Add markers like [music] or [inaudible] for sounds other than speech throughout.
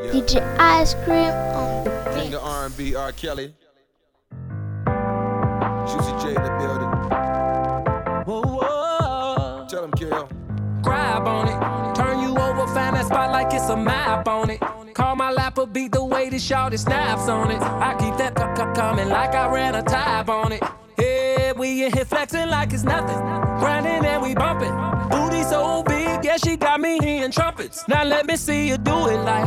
DJ Ice Cream on the King beat. of R&B, R. Kelly. Juicy J in the building. Whoa, whoa. Tell him, Kill. Grab on it. Turn you over, find that spot like it's a map on it. Call my lap beat the way this shawty snaps on it. I keep that cup cup coming like I ran a tab on it. Yeah, we in here flexing like it's nothing. Grinding and we bumping. Booty so big, yeah, she got me hearing trumpets. Now let me see you do it like.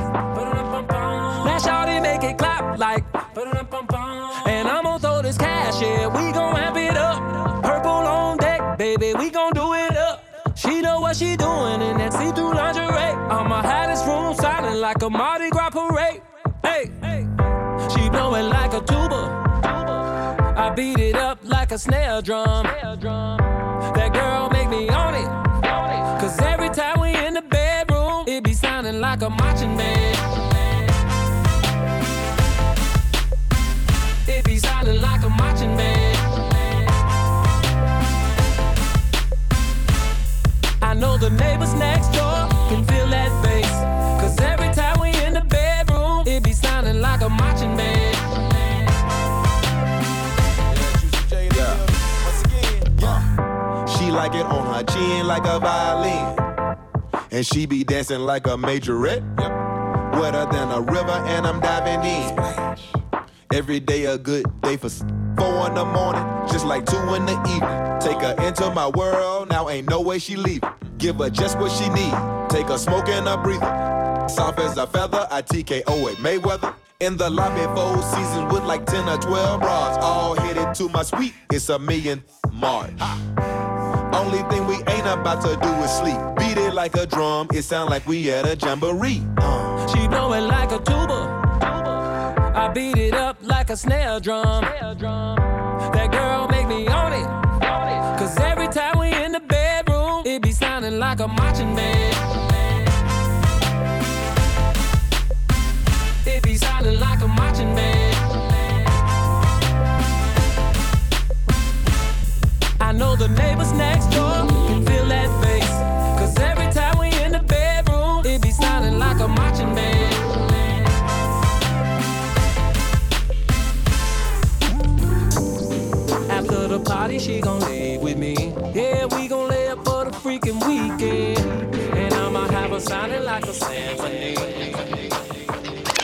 Now shawty make it clap like. And I'm gonna throw this cash, yeah, we gon' amp it up. Purple on deck, baby, we gon' do it up. She know what she doing in that see-through lingerie. I'ma have this room silent like a Mardi Gras parade. Hey, she blowing like a tuba. I beat it up like a snare drum. That girl make me on it. Cause every time we it be sounding like a marching band. It be sounding like a marching band. I know the neighbors next door can feel that bass. Cause every time we in the bedroom, it be sounding like a marching band. Yeah, Juicy J in the Yeah. building. Once again. Yeah. She like it on her chin like a violin. And she be dancing like a majorette. Yep. Wetter than a river, and I'm diving in. Every day a good day for four in the morning, just like two in the evening. Take her into my world, now ain't no way she leaving. Give her just what she need. Take her smoking a breather. Soft as a feather, I TKO at Mayweather. In the lobby, four seasons with like 10 or 12 bras. All headed to my suite, it's a million march. Only thing we ain't about to do is sleep. Like a drum, it sound like we at a jamboree. Uh. She blowing like a tuba. I beat it up like a snare drum. That girl make me on it. Cause every time we in the bedroom, it be sounding like a marching band. It be sounding like a marching band. I know the neighbors next door After she gon' lay with me. Yeah, we gon' lay up for the freaking weekend. And I'ma have her sounding like a symphony.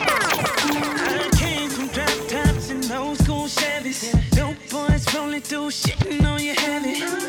I came from drop tops and old school Chevys. Dope boys rolling through, shitting on your heavy.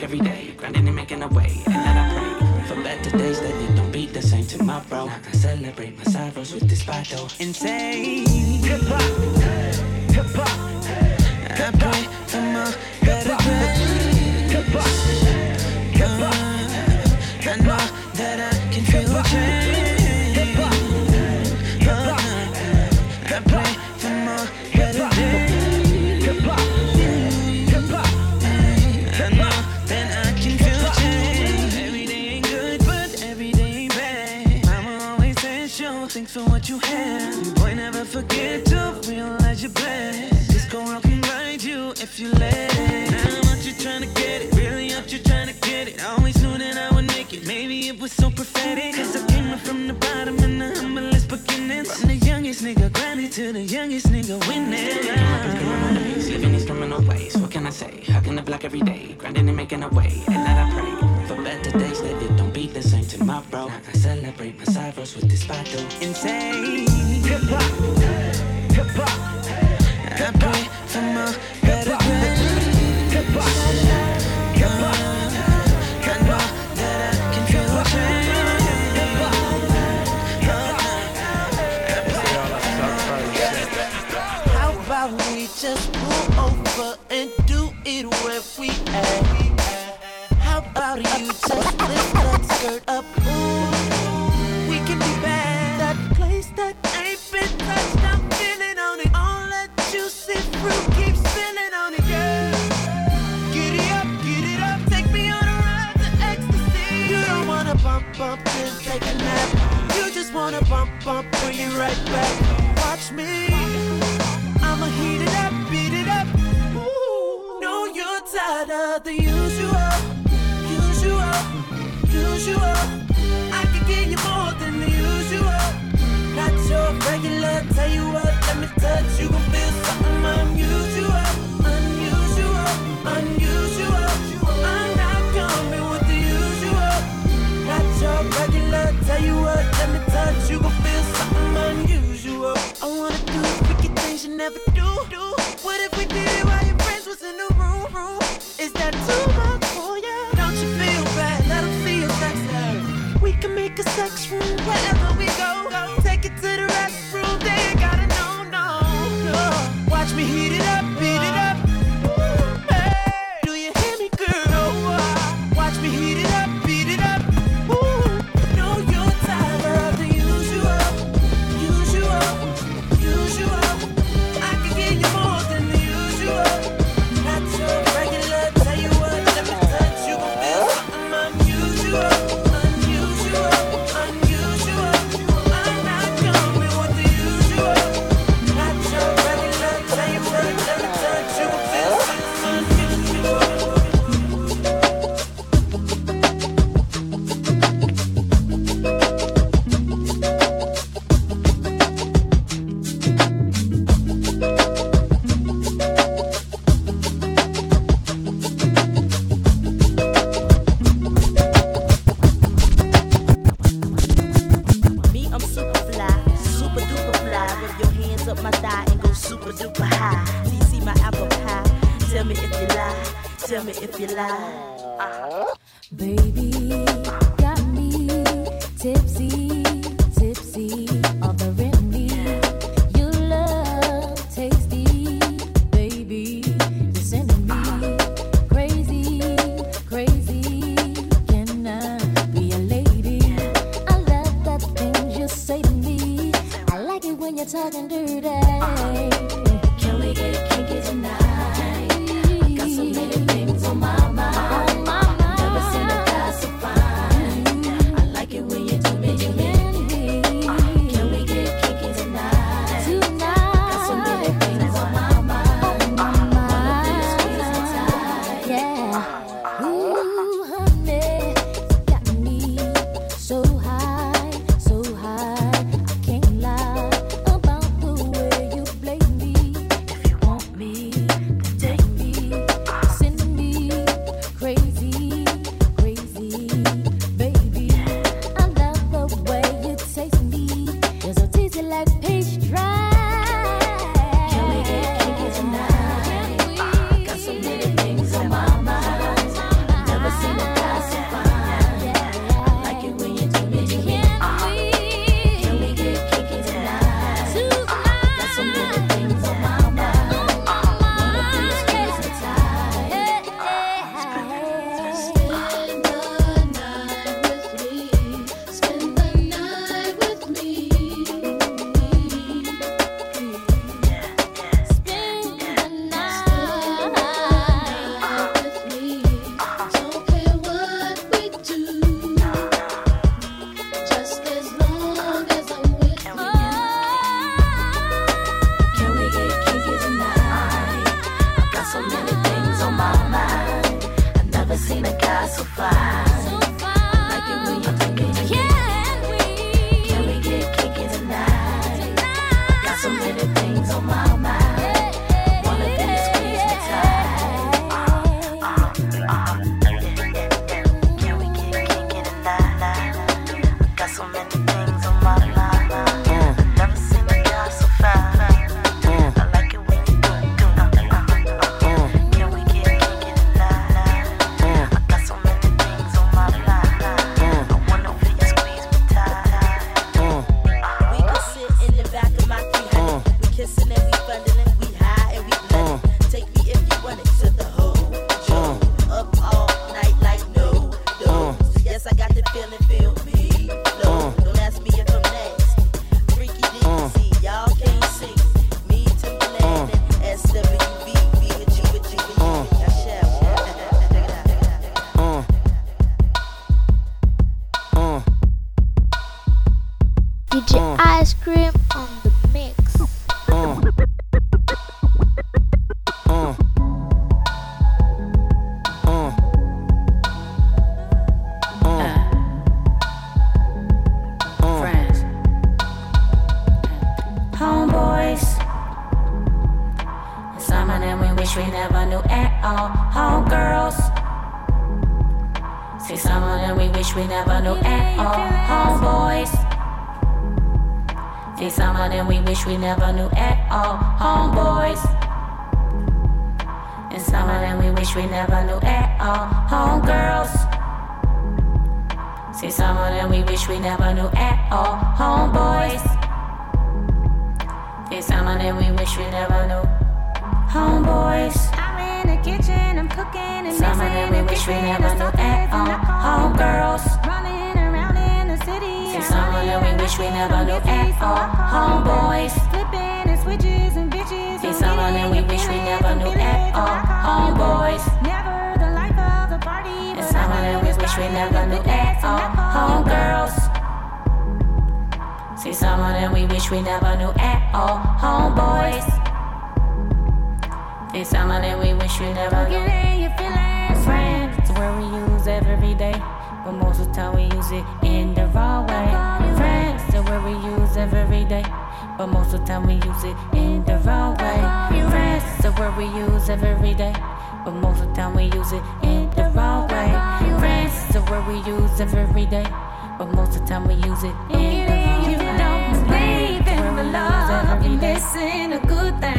Every day, grinding and making a way. And that I pray for better days that it don't be the same tomorrow. I celebrate my sorrows with this bottle. insane. Hip hop, hip hop. I pray Now I celebrate my sorrows with this bottle. insane. bump, take a nap. You just wanna bump, bump, bring you right back. Watch me, I'ma heat it up, beat it up. No, you're tired of the usual, usual, usual. I can give you more than the usual. Not your regular, tell you what, let me touch you, gon' feel something unusual, unusual, unusual. Tell you what, let me touch you, gon' feel something unusual. I wanna do freaky things you never do. do. What if we did it while your friends was in the room? room? Is that too much for ya? Don't you feel bad? Let them see your sex. We can make a sex room wherever. you like. Uh-huh. Baby. That we never knew at all. Homegirls. See someone that we wish we never knew at all. Homeboys. See someone that we wish we never knew at all. Homeboys. And someone that we wish we never knew at all. Homegirls. See someone that we wish we never knew at all. Homeboys. See someone that we wish we never knew. Homeboys. I'm in the kitchen, I'm cooking and Someone that we wish we never knew at all. Homegirls. Running around in the city. See someone that we wish we never knew at all. Homeboys. Flipping and switches and bitches. See someone that we wish we never knew at all. Homeboys. Never the life of the party. And someone that we wish we never knew at all. Homegirls. See someone that we wish we never knew at all. Homeboys. See someone that we wish we never. Get your feelings. Friends, where we use every day, but most of the time we use it in the wrong way. Friends, the where we use every day, but most of the time we use it in the wrong way. Friends, the where we use every day, but most of the time we use it in the wrong way. Friends, the where we use every day, but most of the time we use it in the wrong way. You don't believe in the love, you're missing a good thing.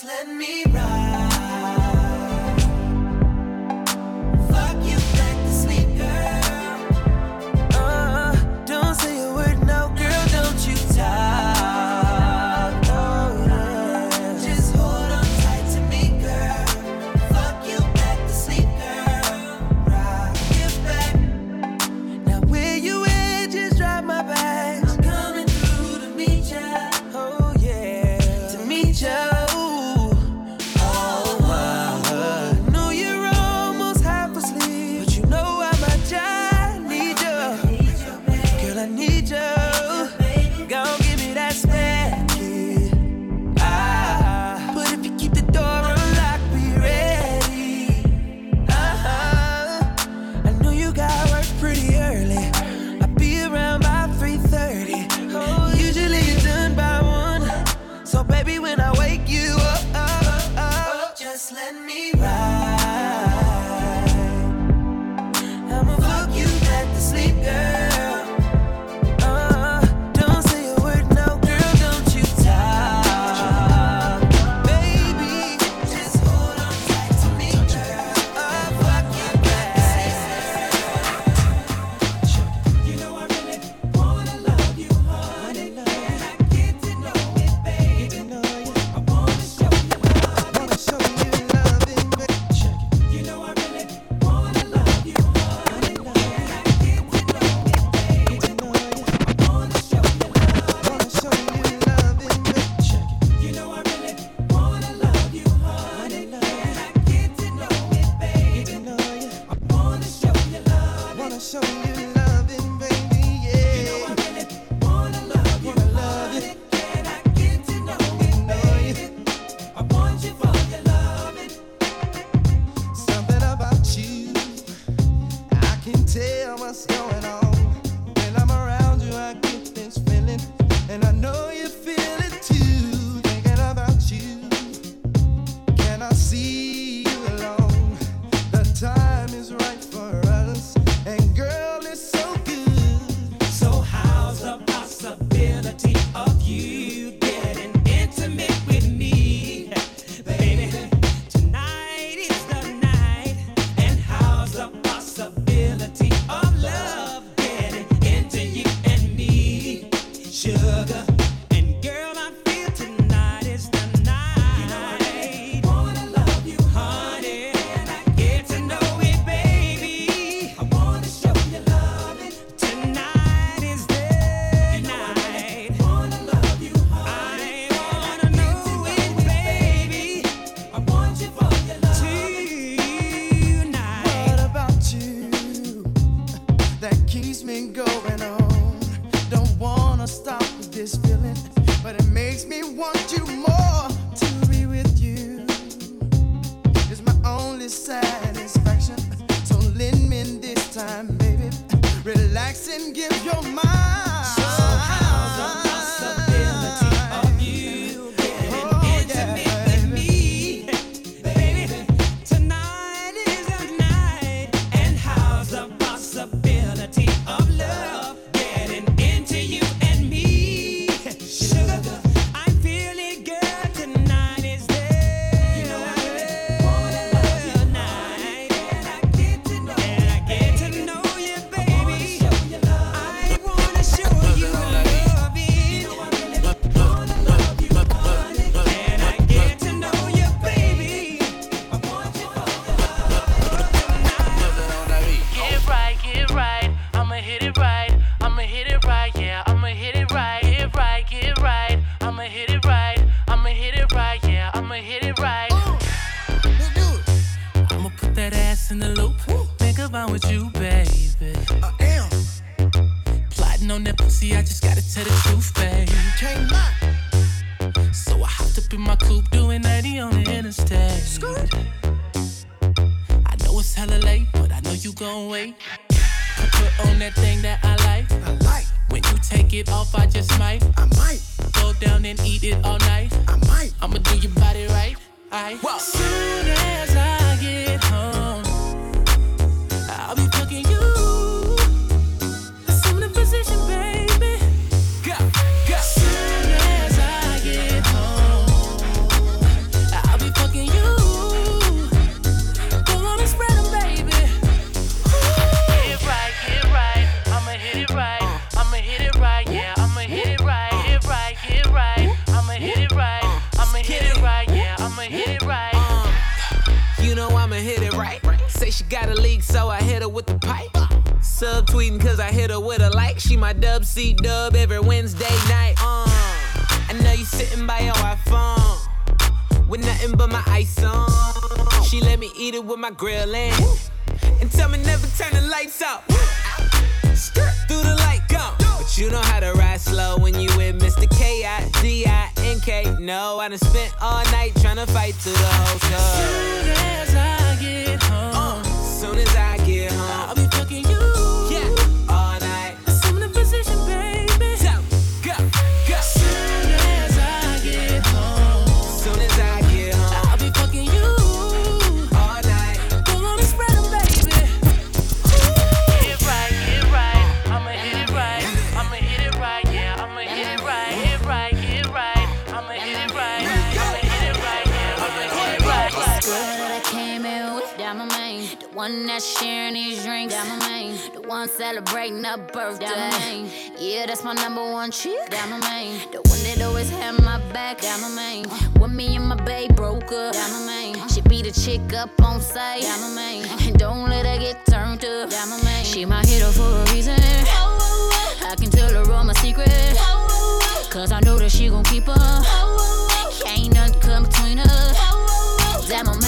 Just let me your mind. Got a leak, so I hit her with the pipe. Subtweeting cause I hit her with a like. She my dub C dub every Wednesday night. Uh, I know you sitting by your iPhone with nothing but my ice on. She let me eat it with my grill in and tell me never turn the lights off. Through the light go. But you know how to ride slow when you with Mr. K-I-D-I-N-K. No, I done spent all night trying to fight through the whole club. Soon as I get home, Soon as I get home, one that's sharing these drinks, that my main. The one celebrating a birthday, that my main. Yeah, that's my number one chick, that my main. The one that always had my back, that my main. Uh, when me and my babe broke up, that my main. Uh, she be the chick up on sight, that my main. Uh, and don't let her get turned up, that my main. She my hero for a reason. I can tell her all my secrets. Cause I know that she gon' keep her. Can't nothing come between us. That my main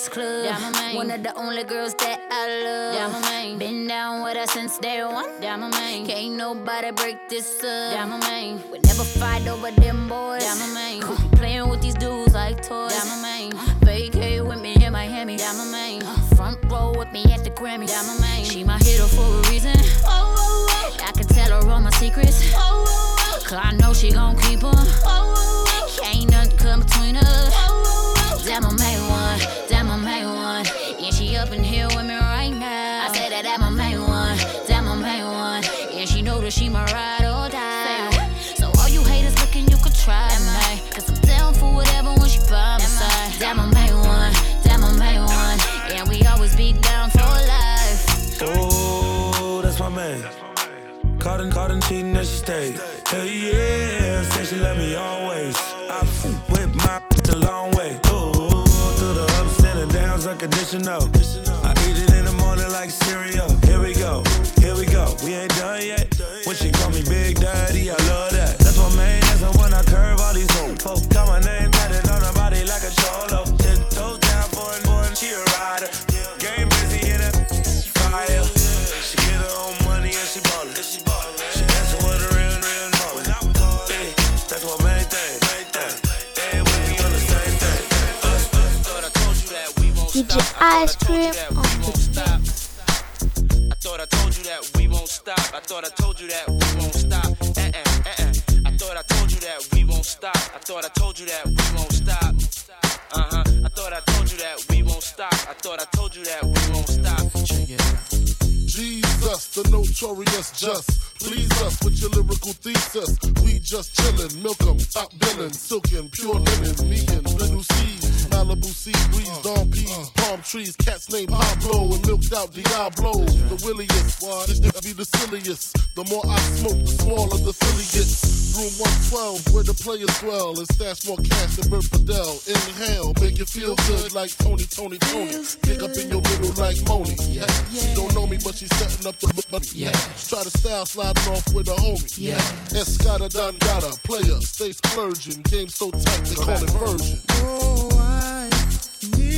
this club. One of the only girls that I love. Yeah, my main. Been down with her since day one. yeah my Can't nobody break this up. We never fight over them boys. Who be playing with these dudes like toys. Uh-huh. Vacate with me in Miami. Uh-huh. Front row with me at the Grammy. She my hero for a reason. I can tell her all my secrets. Cause I know she gon' keep 'em. Can't nothing come between us. That my main one, that my main one. Yeah, she up in here with me right now. I said that that my main one, that my main one. Yeah, she know that she my ride or die. So all you haters looking, you could try me. Cause I'm down for whatever when she by my side. That my main one, that my main one. Yeah, we always be down for life. Oh, that's my man. Caught and caught and cheating and she stayed. Hell yeah, said she love me always. Unconditional. I eat it in the morning like cereal. Here we go, here we go. We ain't done yet. DJ Ice Cream on the I thought I told you that we won't stop. I thought I told you that we won't stop. Uh-uh, uh-uh. I thought I told you that we won't stop. I thought I told you that we won't stop. Uh-huh. I thought I told you that we won't stop. I thought I told you that we won't stop. Check it out. Jesus, the notorious just. Please us with your lyrical thesis. We just chillin', milk 'em, top billin', silkin', pure linen, me trees, cats named Pablo and milked out Diablo. The williest, this nigga be the silliest. The more I smoke, the smaller the silly gets. Room 112, where the players dwell, and stash more cash than Bert Fidel. Inhale, make you feel good like Tony, Tony, Tony. Pick up in your middle like Moni. Yeah. She don't know me, but she's setting up the money. yeah. Try to style sliding off with a homie. Yeah. Escada Don Gata, player, stay splurging. Game so tight, they call it version. Oh, I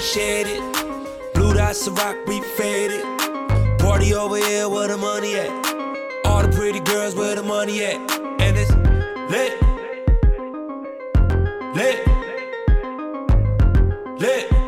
shared it. Blue dots of rock, we faded. Party over here where the money at. All the pretty girls where the money at. And it's. Lit. Lit. Lit.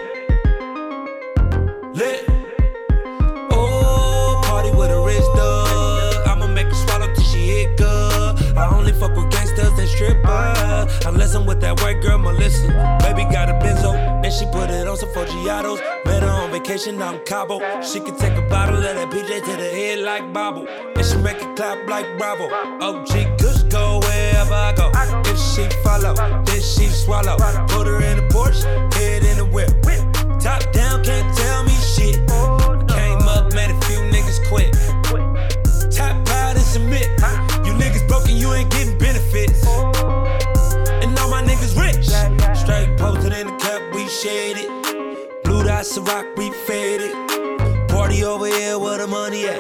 Unless I'm with that white girl, Melissa. Baby got a benzo, and she put it on some Forgiatos. Met her on vacation out in Cabo. She can take a bottle of that PJ to the head like Bobble. And she make it clap like Bravo. OG Kush go wherever I go. If she follow, then she swallow. Put her in the Porsche, head in the whip. Top down, can't tell me shit. Came up, made a few niggas quit. Top proud and submit. Dots of rock, we faded. Party over here where the money at.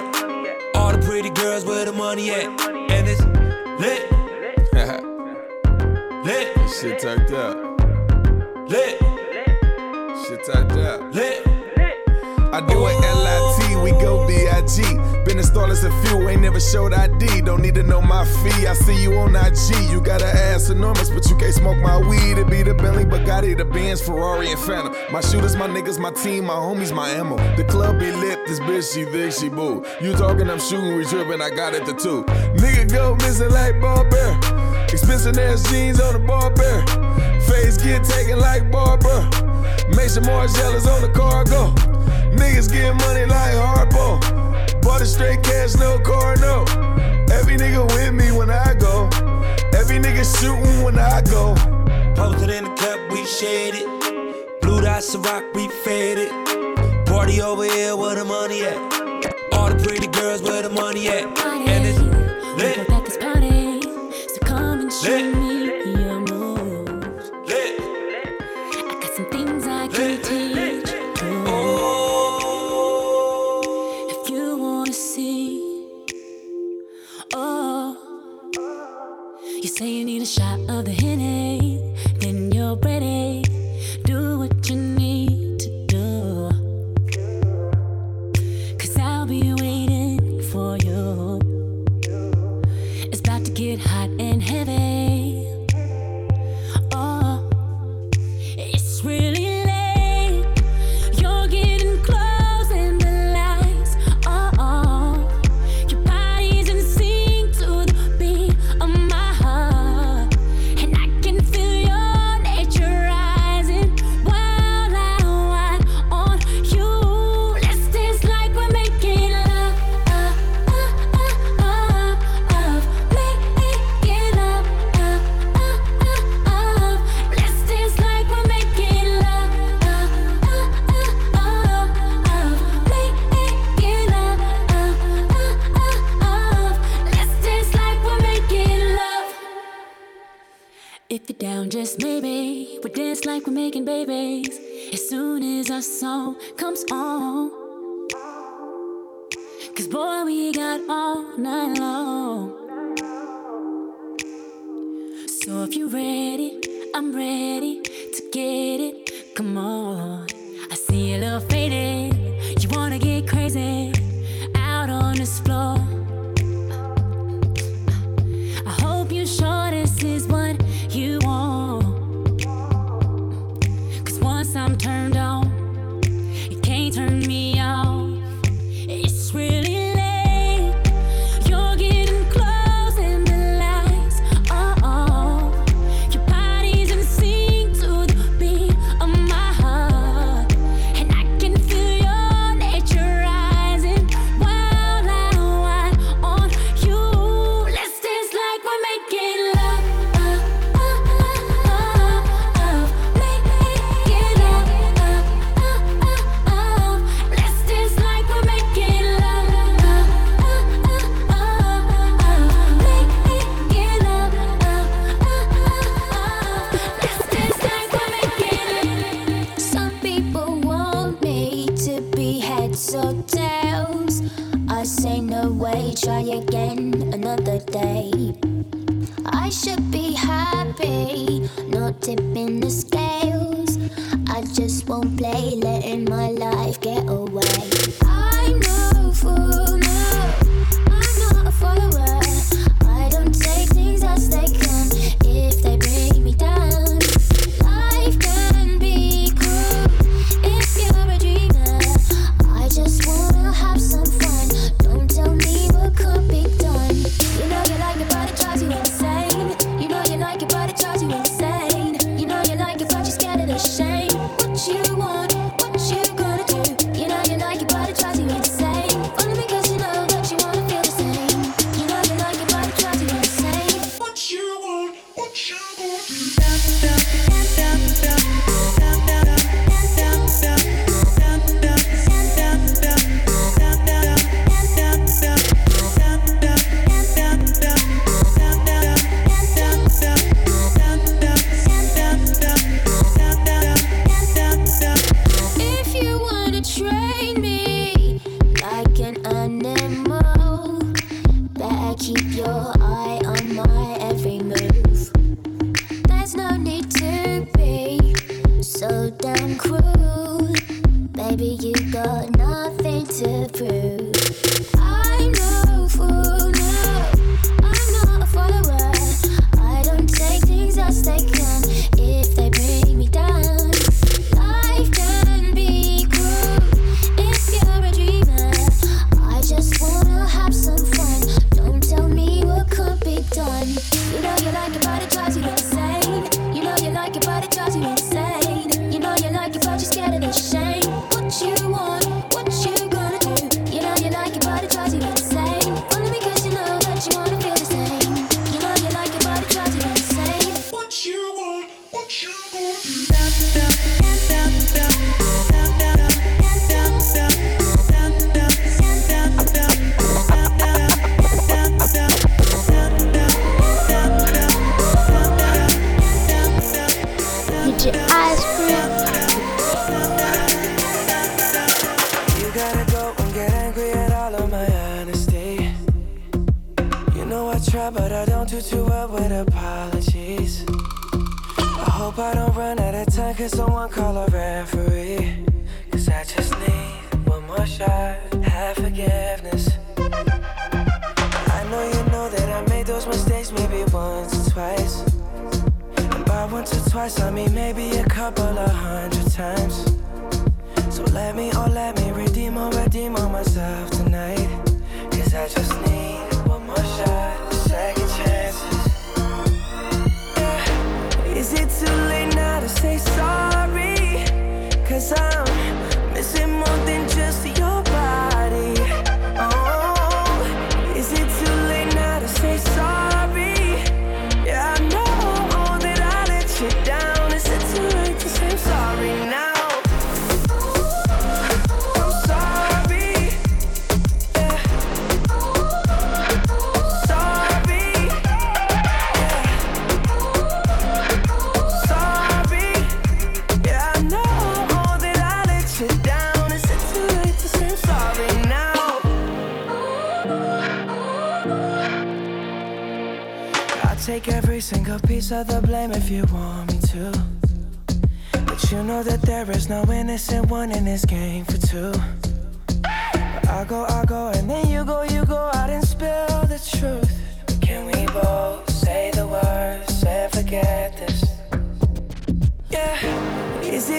All the pretty girls where the money at. And it's lit. [laughs] lit. Shit turned up. Lit. Shit turned up. Lit. I do it We go B-I-G. Been installed as a few, ain't never showed ID. Don't need to know my fee. I see you on IG. You got an ass enormous, but you can't smoke my weed. It be the Bentley, Bugatti, the Benz, Ferrari, and Phantom. My shooters, my niggas, my team, my homies, my ammo. The club be lit, this bitch, she thick, she boo. You talking, I'm shooting, we tripping, I got it the two. Nigga go missing like ball bear. Expensive ass jeans on the bar bear. Face get taken like Barbara. Make some more jealous on the cargo. Niggas get money like Harpo. Bought a straight cash, no car, no. Every nigga with me when I go. Every nigga shooting when I go. Posted in the cup, we shaded. Blue dots of rock, we faded. Party over here where the money at. All the pretty girls where the money at. And it's lit. At this party, so come and show Lit. Song comes on. Cause boy, we got all night long. So if you're ready, I'm ready to get it. Come on. I see a little faded.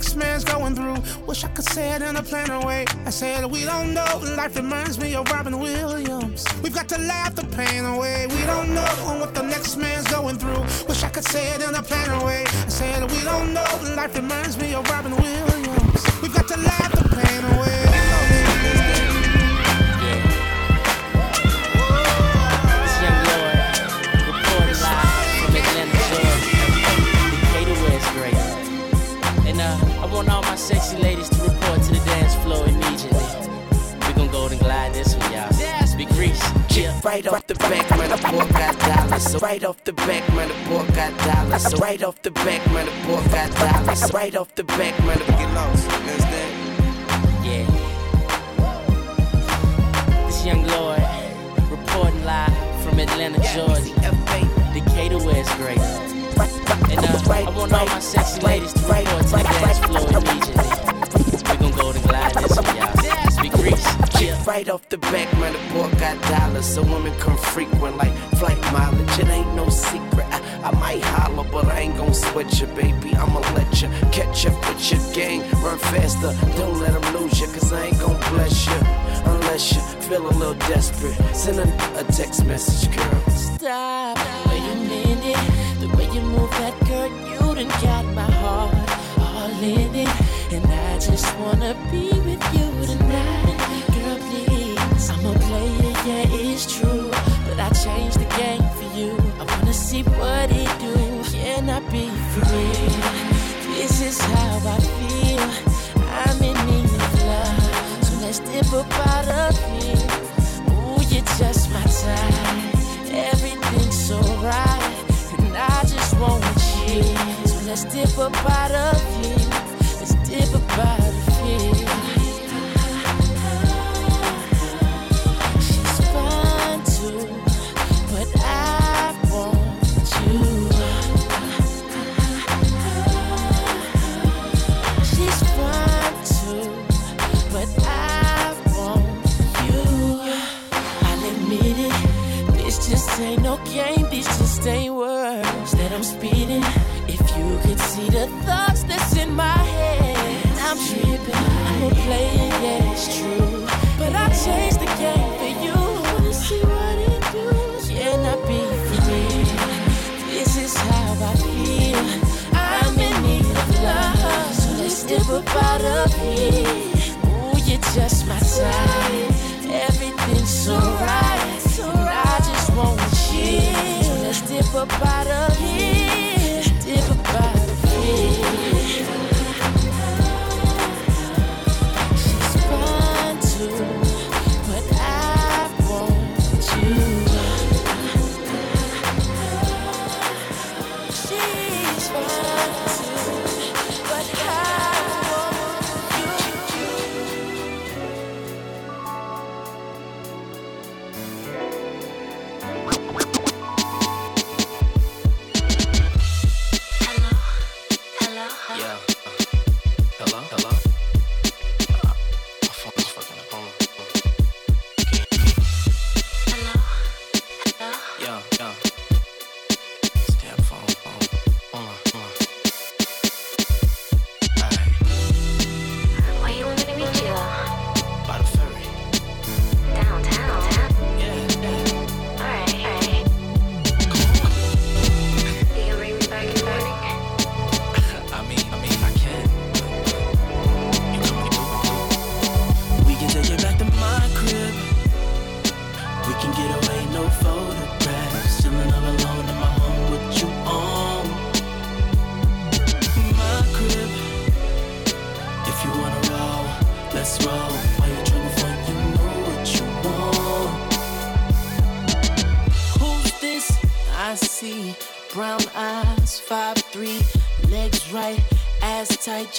Next man's going through. Wish I could say it in a plainer way. I said we don't know. Life reminds me of Robin Williams. We've got to laugh the pain away. We don't know what the next man's going through. Wish I could say it in a plainer way. I said we don't know. Life reminds me of Robin Williams. We've got to laugh the pain away. Sexy ladies to report to the dance floor immediately. We gon' go and glide this one, y'all. Yes, Big Reese. Yeah. Right off the back, man, the boy got dollars. So right off the back, man, the boy got dollars. So right off the back, man, the boy got dollars. So right off the back, man, the get lost. Understand? Yeah. This young Lloyd, reporting live from Atlanta, Georgia. Decatur, West, great. And uh, I want all my sexy ladies to report to the dance floor immediately. Yeah. Right off the back, man, the boy got dollars. So women come frequent like flight mileage. It ain't no secret. I, I might holler, but I ain't gon' sweat you, baby. I'ma let you catch up with your gang. Run faster, don't let them lose you, cause I ain't gon' bless you. Unless you feel a little desperate. Send a, a text message, girl. Stop. Wait a minute. The way you move that girl, you done got my heart all in it. And I just wanna be it's true. But I changed the game for you. I wanna see what it do. Can I be free? This is how I feel. I'm in need of love. So let's dip up out of here. Ooh, you're just my type. Everything's so right. And I just want you. So let's dip up out of here.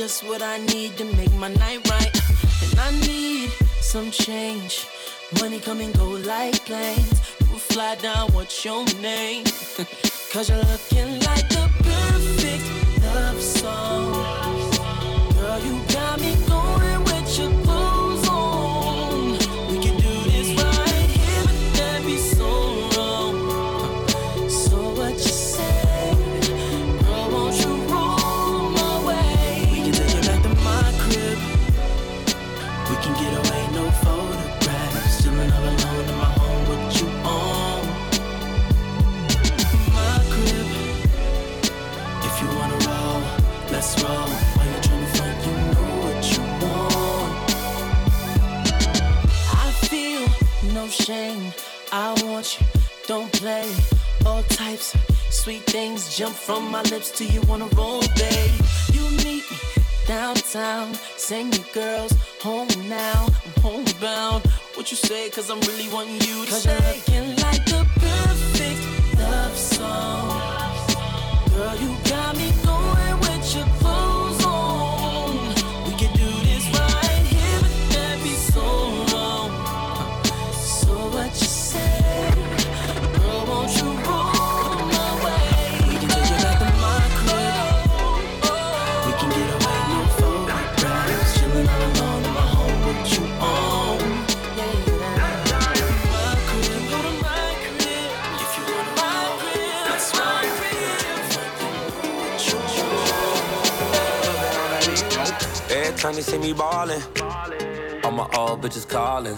Just what I need to make my night right. And I need some change. Money come and go like planes. We'll fly down, what's your want you, don't play. All types of sweet things jump from my lips to you wanna roll, babe. You meet me downtown, send you girls home now. I'm homebound. What you say? Cause I'm really wanting you to Cause you're looking like the perfect love song. Girl, you got me going with your time they see me ballin', all my old bitches callin'.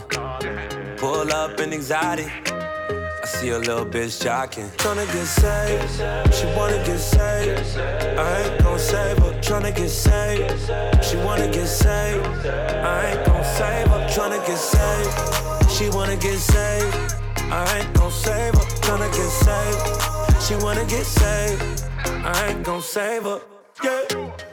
Pull up in anxiety. I see a little bitch jocking. Tryna get saved, she wanna get saved. I ain't gon' save her. Tryna get saved, she wanna get saved. I ain't gon' save her. Tryna get saved, she wanna get saved. I ain't gon' save her. Tryna get saved, she wanna get saved. I ain't gon' save her. Yeah.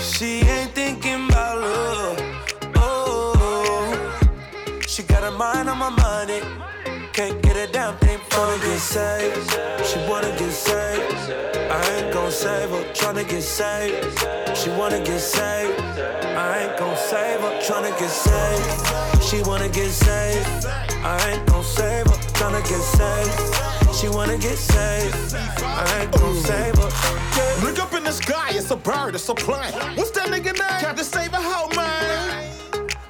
She ain't thinking about love. Oh, she got her mind on my money. Can't get a damn thing from to get saved. She wanna get saved. I ain't gon' save her. Tryna get saved. She wanna get saved. I ain't gon' save her. Tryna get saved. She wanna get saved. I ain't gon' save her. Tryna get saved. She wanna get saved. I ain't gon' save her. Look up in the sky, it's a bird, it's a plane. What's that nigga name? Captain Save a Hoe, man.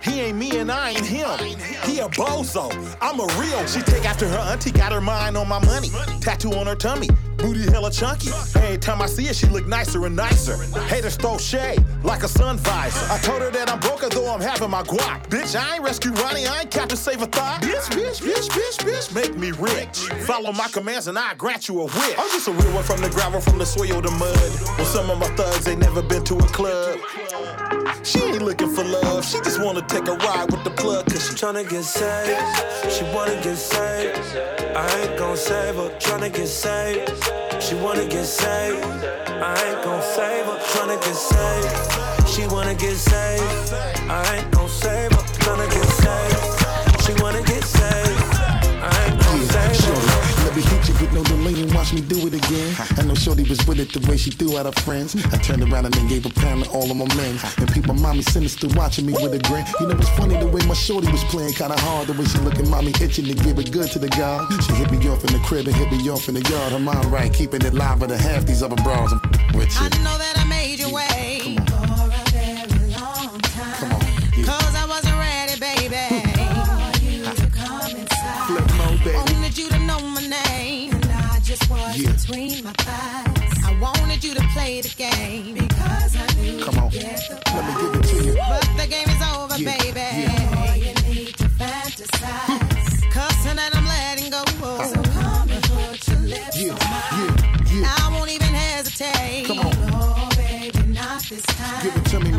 He ain't me and I ain't him. He a bozo. I'm a real. She take after her auntie, got her mind on my money. Tattoo on her tummy, booty hella chunky. Every time I see her, she look nicer and nicer. Haters throw shade like a sun visor. I told her that I'm broke, though I'm having my guap. Bitch, I ain't rescue Ronnie, I ain't Captain Save a Thought. Bitch, bitch, bitch, bitch, bitch, make me rich. Follow my commands and I grant you a wish. I'm just a real one from the gravel, from the soil to mud. Well, some of my thugs ain't never been to a club. She ain't looking for love, she just wanna take a ride with the plug, cause she tryna get saved. She wanna get saved. I ain't gon' save her. Tryna get saved. She wanna get saved. I ain't gon' save her. Tryna get saved. She wanna get saved. I ain't gon' save her. Tryna get saved. Watch me do it again. I know Shorty was with it the way she threw out her friends. I turned around and then gave a pound to all of my men. And people, mommy sinister watching me with a grin. You know, it's funny the way my Shorty was playing kinda hard. The way she looking, mommy itching to give it good to the God. She hit me off in the crib and hit me off in the yard. Her mind right, keeping it live with a half these other bras. I'm with you. I know that I made you wait between my thighs. I wanted you to play the game. Because I knew Come on. you'd get the Let me give it to you. But the game is over, Yeah, baby. yeah. All you need to fantasize. Hmm. Cause tonight I'm letting go. Oh. So come and put your lips Yeah, on mine. yeah, yeah. I won't even hesitate. Come on. No, baby, not this time. Give it to me,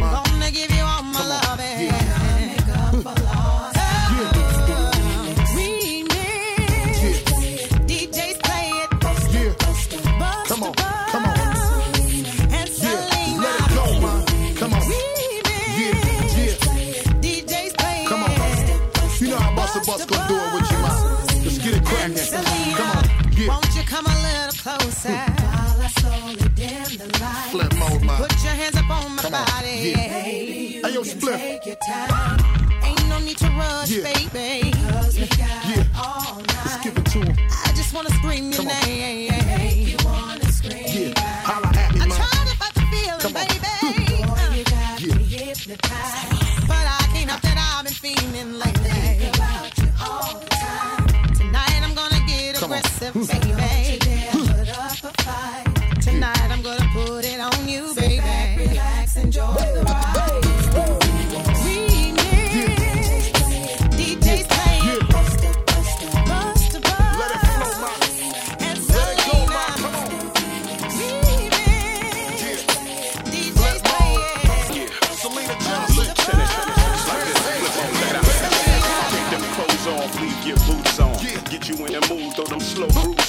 you in the mood, throw them slow grooves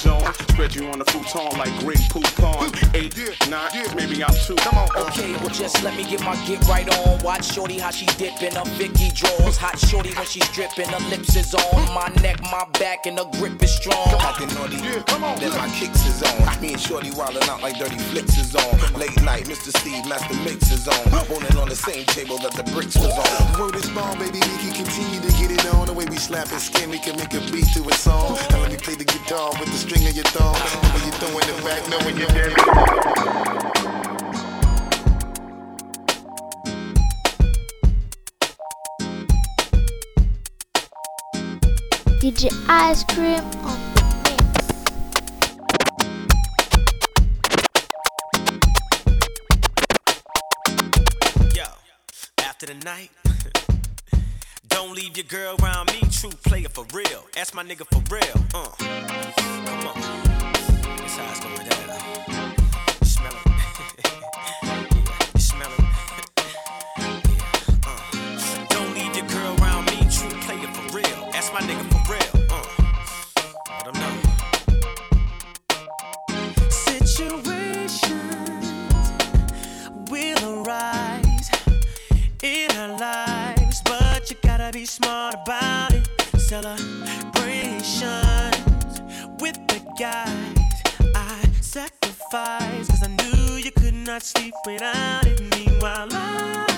you on the futon like Grey Poupon. Eight, nine, maybe I'm two. Come on. Uh. Okay, well just let me get my get right on. Watch shorty how she dipping her Vicky draws. Hot shorty when she's dripping, her lips is on. My neck, my back, and her grip is strong. Talking naughty, then my kicks is on. Me and Shorty wildin' out like dirty flicks is on. Late night, Mister Cee, Master Mix is on. Boning on the same table that the bricks was on. Word is born, baby. We can continue to get it on. The way we slap and skin, we can make a beat to a song. Now let me play the guitar with the string of your thumb. DJ Ice Cream on the face? Yo, after the night, [laughs] don't leave your girl around me. True player for real. Ask my nigga for real. Uh, come on. That's how it's going. Smell it? [laughs] yeah, smell it? yeah, uh. Don't leave your girl around me. True player for real. Ask my nigga for real. Uh, let him know. Situations will arise in our lives, but you gotta be smart about it. Celebrations with the guys I sacrificed, cause I knew you could not sleep without it. Meanwhile, I,